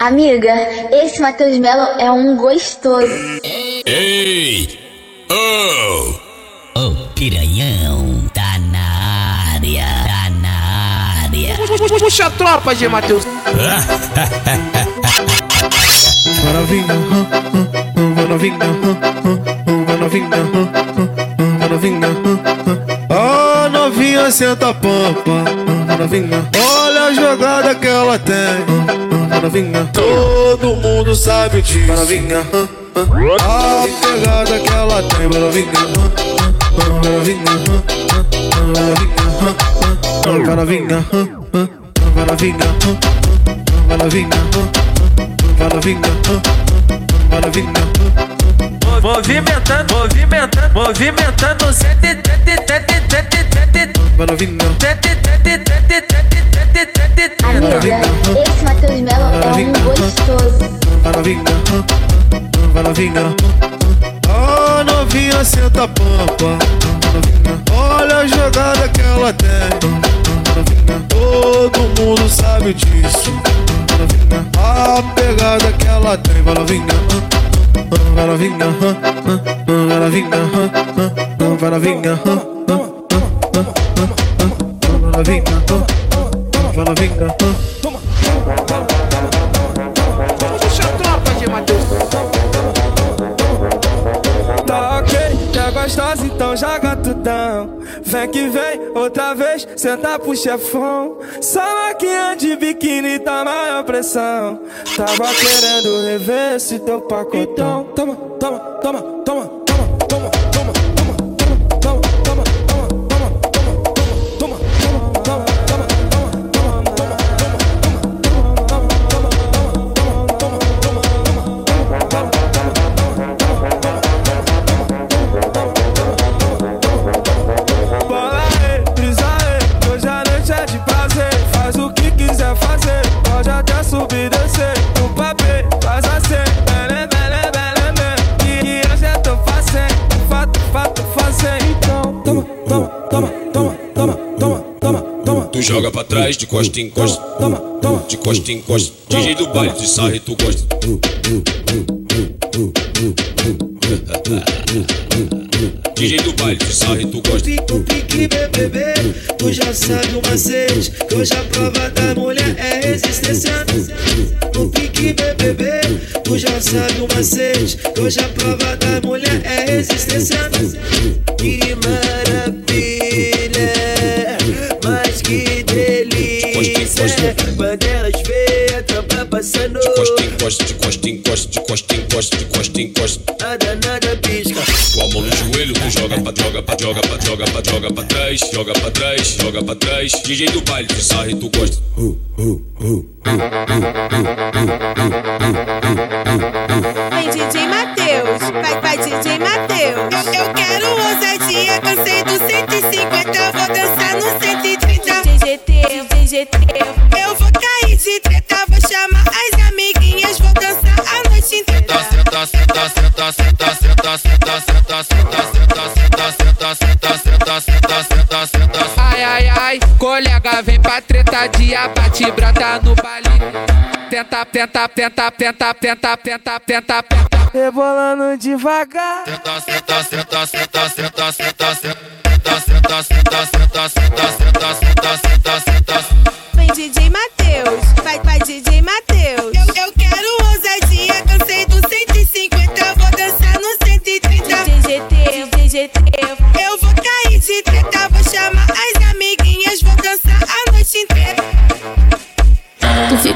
Amiga, esse Matheus Melo é um gostoso. Ei! Oh! Ô piranhão, tá na área, tá na área. Puxa a tropa, G Matheus. Vai novinha, vai novinha, vai novinha, vai novinha. Ó novinha, senta a pampa, vai novinha. A jogada que ela tem. Novinha, todo mundo sabe disso. Novinha, a pegada que ela tem. Novinha, novinha, novinha, novinha, novinha, novinha, novinha, novinha. Movimentando, movimentando, movimentando, sete, sete, sete, sete, sete, Novinha, sete, sete, sete, sete, sete, Amiga, esse Matheus Melo é um gostoso. vai novinha, vai novinha. Ó novinha, senta a pampa. Olha a jogada que ela tem. Todo mundo sabe disso. A pegada que ela tem. Vai novinha, vai novinha, vai novinha, vai novinha, vai novinha, vai novinha. Puxa a tropa, G Matheus. Tá ok, quer gostosa, então joga tudão. Vem que vem, outra vez, senta pro chefão. Só maquinha de biquíni tá maior pressão. Tava querendo rever esse teu pacotão. Toma, toma, toma, toma, toma, toma, toma, toma, toma, toma. Tu joga pra trás, de costa em costa. Toma, toma. De costa em costa. DJ do baile, de sarre, tu gosta. DJ do baile, de sarre, tu gosta. O pique, bebê, tu já sabe o macete Que hoje a prova da mulher é resistência O pique, bebê, tu já sabe o macete Que hoje a prova da mulher é resistência Que maravilha, feias, feias, tropa passando. Costa, encosta, de costa, encosta, de costa, encosta, de costa, encosta joelho, tu joga pra joga pra joga pra joga pra joga pra trás, joga pra trás, joga pra trás. DJ do baile, de sarre, tu gosta. Vem DJ Matheus, vai, vai DJ Matheus. Eu, eu quero ousadia, cansei do 150, vou dançar no 130. DGT, DGT. Eu vou cair de treta, vou chamar as amiguinhas, vou dançar a noite inteira. Ai, colega, vem pra treta de abate, brota no baile. Tenta, tenta, tenta, tenta, tenta, tenta, tenta, tenta. Rebolando devagar. Vem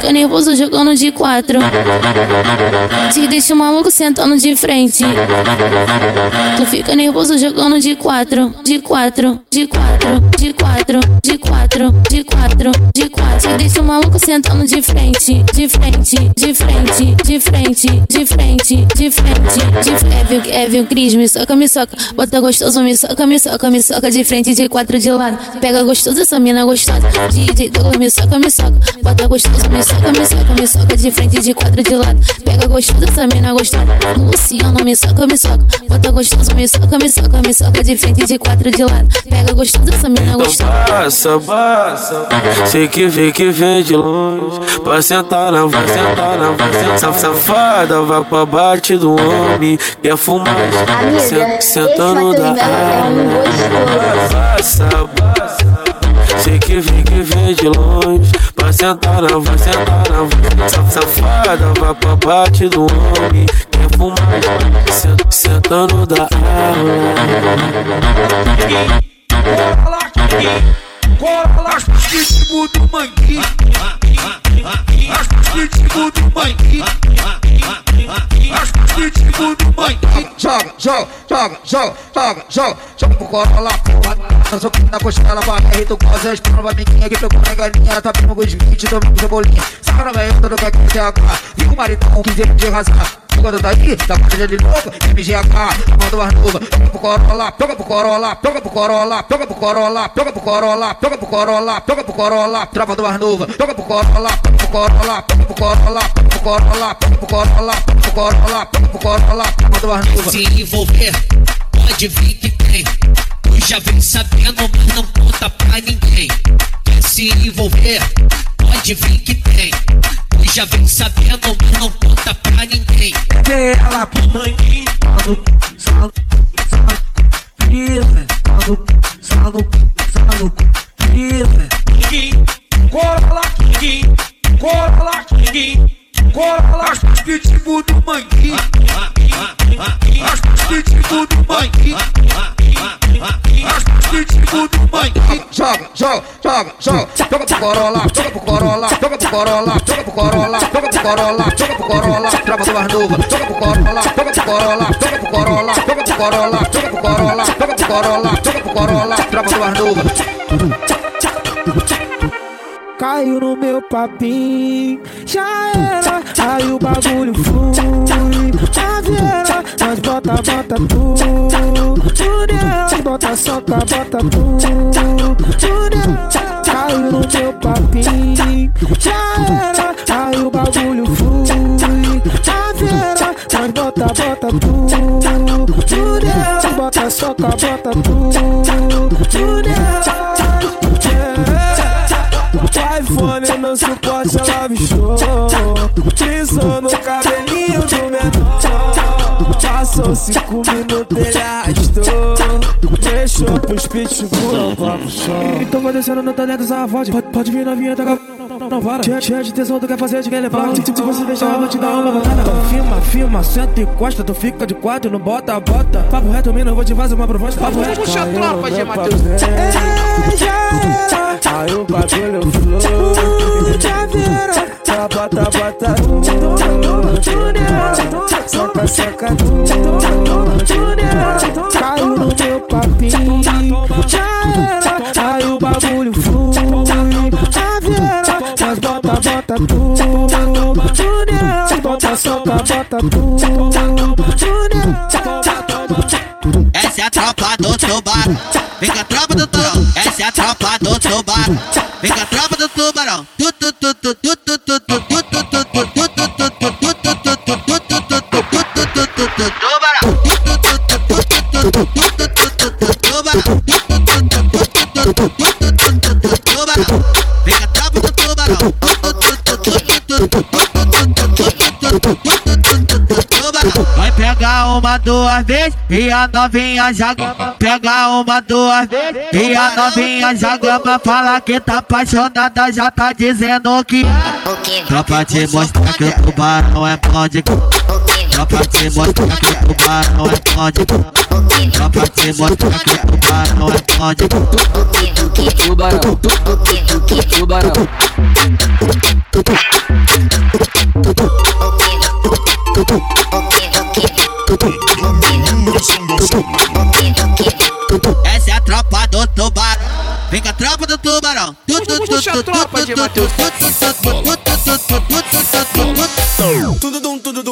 fica nervoso jogando de quatro. Te deixa o maluco sentando de frente. Tu fica nervoso jogando de quatro, de quatro, de quatro, de quatro, de quatro, de quatro, de quatro. Te deixa o maluco sentando de frente, de frente, de frente, de frente, de frente, de frente, de frente. É, é, viu, Cris, me soca, me soca. Bota gostoso, me soca, me soca, me soca de frente, de quatro de lado. Pega gostoso, essa mina gostosa. DJ Douglas, me soca, me soca. Bota gostoso, me me soca, me soca, me soca de frente, de quatro de lado. Pega gostosa, essa mina gostosa. Luciano, me soca, me soca. Bota gostosa, me soca, me soca, me soca de frente, de quatro de lado. Pega gostosa, essa mina gostosa. Passa, passa. Sei que vem, que vem de longe. Vai sentar, não vai sentar, não vai sentar. Safada, vai pra bate do homem. Quer fumar, Amiga, esse sentando da é gostoso. Passa, passa. Sei que vem, que vem de longe. Vai sentar, não vai sentar, não vai. Safada, vai pra bate do homem. Quer fumar, sen- sentando da Cola lá, ritmo do manguinho. Ritmo do manguinho. Ritmo do manguinho. Joga, joga, joga, joga, joga, joga. Joga pro cola lá. Tá socando na costela, aí tu goza. Espana pra amiguinha que pegou na galinha. Ela tá com os 20, tomando cebolinha. Saca na velha, todo que quer agora. E o maridão com 15 anos de razão. Quando tá aqui, tá com de louca, MGH, manda mais nova, toca pro Corolla, toca pro Corolla, toca pro Corolla, toca pro Corolla, toca pro Corolla, toca pro Corolla, toca pro Corolla, tropa do mais nova, toca pro Corolla, pro Corolla, toca pro toca pro pro Corolla, toca pro tropa do mais nova. Se envolver, pode vir que tem. Tu já vem sabendo, mas não conta pra ninguém. Quer se envolver, pode vir que tem. Tu já vem sabendo, mas não conta pra ninguém. Vê ela pro manguinho, salo, salo, salo, firme, salo, salo, salo, firme. King, cola cola lá, pitbull do manguinho, pitbull do manguinho, pitbull do manguinho. Joga, joga, joga, joga, joga pro Corolla, joga pro Corolla, joga pro Corolla, joga pro Corolla, joga pro Corolla, joga pro Corolla, do mais nova, joga pro Corolla, joga pro Corolla, joga pro Corolla, joga pro Corolla, joga pro Corolla, joga pro Corolla, joga pro Corolla, do mais nova. Caiu no meu papinho, já era, aí o bagulho flui. Tá vendo? Nós bota, bota tudo. Tudo bota, soca, bota tudo. Tudo caiu no meu papinho, já era, aí o Passou cinco minutos, ele arrastou Deixou pros pitbull, vamos show Então vai descendo no talento, voz Pode, pode vir na vinheta, não, não, não para Cheia, cheia de tesão, tu quer fazer, tu quer levar Se, se você deixar, eu vou te dar uma banana Então filma, filma, senta e encosta Tu fica de quatro, não bota, bota Papo reto, mina, eu vou te fazer uma proposta Papo reto, Puxa a tropa, G. Matheus. É, Aí o bagulho flui Já vira Só bota, bota tudo Tudo Soca, soca dura Caiu no meu papinho Já era, aí o bagulho flui Já vieram, mas bota, bota tudo Junior, bota, soca, bota tudo Junior Essa é a tropa do tubarão Vem com a tropa do tubarão Essa é a tropa do tubarão Vem com a tropa do tubarão. Tu, tu, tu, tu, tu, tu, tu Vem com a tropa do tubarão. Vai pegar uma, duas vezes e a novinha já gama. Pega uma, duas vezes e a novinha já gama. Fala que tá apaixonada, já tá dizendo que Só pra te mostrar que o tubarão é bom de Tropa que mostra que o barão é onde Tropa que mostra que o barão é onde Tubarão, tubarão essa é a tropa do tubarão. Vem com a tropa do tubarão. Tudo, tudo, tudo, tudo,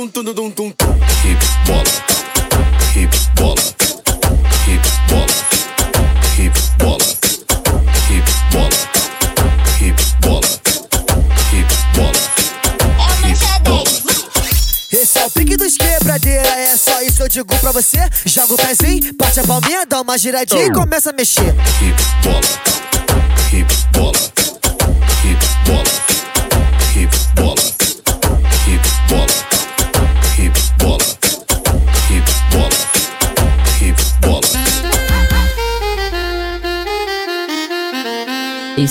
bola, hip bola, hip bola, hip bola, hip bola, hip bola, hip bola, hip bola. Esse é o pique dos quebradeira, é só isso que eu digo pra você. Joga o pezinho, bate a palminha, dá uma giradinha e começa a mexer. Hip bola, hip bola, hip bola.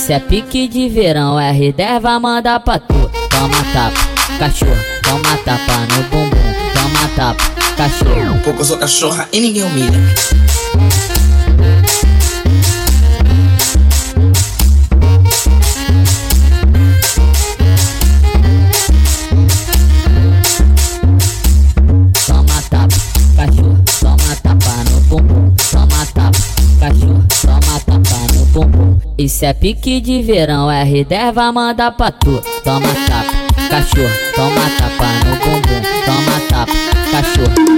Isso é pique de verão, R10 vai mandar pra tu. Toma tapa, cachorro, toma tapa no bumbum, toma tapa, cachorro. Porque eu sou cachorra e ninguém humilha. Isso é pique de verão, é reserva, mandar pra tu. Toma tapa, cachorro, toma tapa no bumbum, toma tapa, cachorro.